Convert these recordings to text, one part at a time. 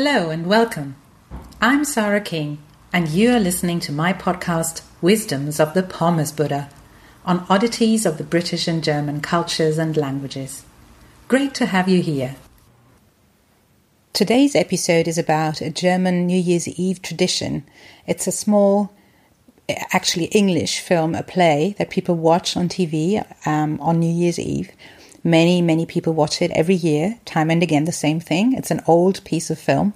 Hello and welcome. I'm Sarah King, and you are listening to my podcast, Wisdoms of the Pommes Buddha, on oddities of the British and German cultures and languages. Great to have you here. Today's episode is about a German New Year's Eve tradition. It's a small, actually English film, a play that people watch on TV um, on New Year's Eve Many, many people watch it every year, time and again, the same thing. It's an old piece of film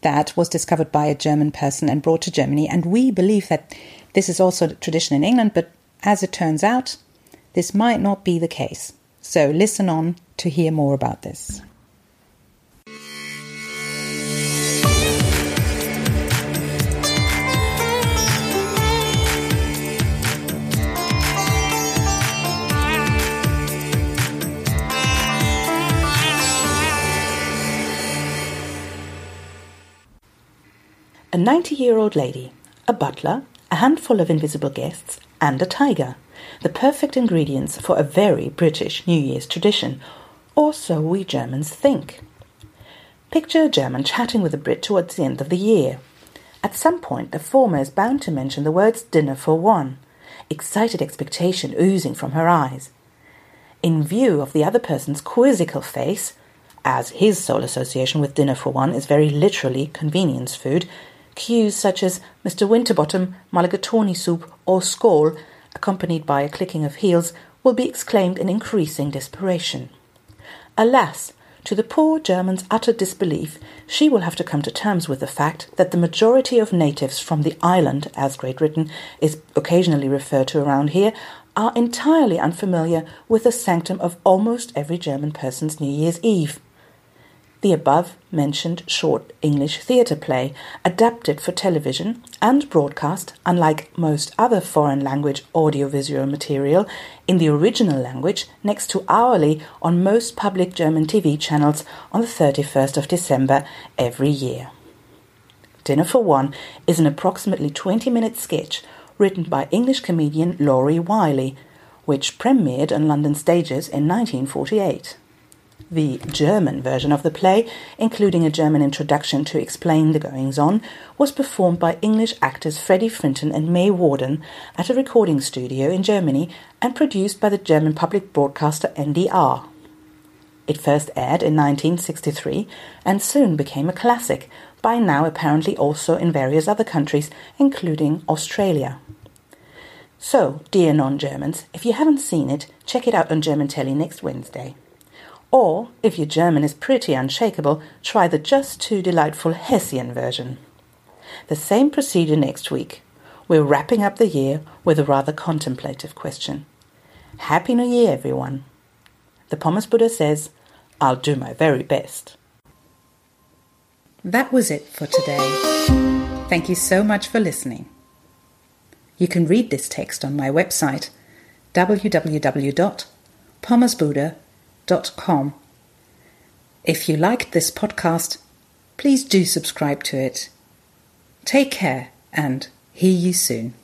that was discovered by a German person and brought to Germany. And we believe that this is also a tradition in England, but as it turns out, this might not be the case. So listen on to hear more about this. A 90 year old lady, a butler, a handful of invisible guests, and a tiger. The perfect ingredients for a very British New Year's tradition, or so we Germans think. Picture a German chatting with a Brit towards the end of the year. At some point, the former is bound to mention the words dinner for one, excited expectation oozing from her eyes. In view of the other person's quizzical face, as his sole association with dinner for one is very literally convenience food, cues such as Mr. Winterbottom, mulligatawny soup, or skål, accompanied by a clicking of heels, will be exclaimed in increasing desperation. Alas, to the poor German's utter disbelief, she will have to come to terms with the fact that the majority of natives from the island, as Great Britain is occasionally referred to around here, are entirely unfamiliar with the sanctum of almost every German person's New Year's Eve the above mentioned short English theatre play, adapted for television and broadcast, unlike most other foreign language audiovisual material, in the original language next to hourly on most public German TV channels on the 31st of December every year. Dinner for One is an approximately 20 minute sketch written by English comedian Lauri Wylie, which premiered on London stages in 1948. The German version of the play, including a German introduction to explain the goings on, was performed by English actors Freddie Frinton and May Warden at a recording studio in Germany and produced by the German public broadcaster NDR. It first aired in 1963 and soon became a classic, by now apparently also in various other countries, including Australia. So, dear non Germans, if you haven't seen it, check it out on German Telly next Wednesday. Or, if your German is pretty unshakable, try the just too delightful Hessian version. The same procedure next week. We're wrapping up the year with a rather contemplative question. Happy New Year, everyone. The Pommes Buddha says, I'll do my very best. That was it for today. Thank you so much for listening. You can read this text on my website www.pommesbuddha.com If you liked this podcast, please do subscribe to it. Take care and hear you soon.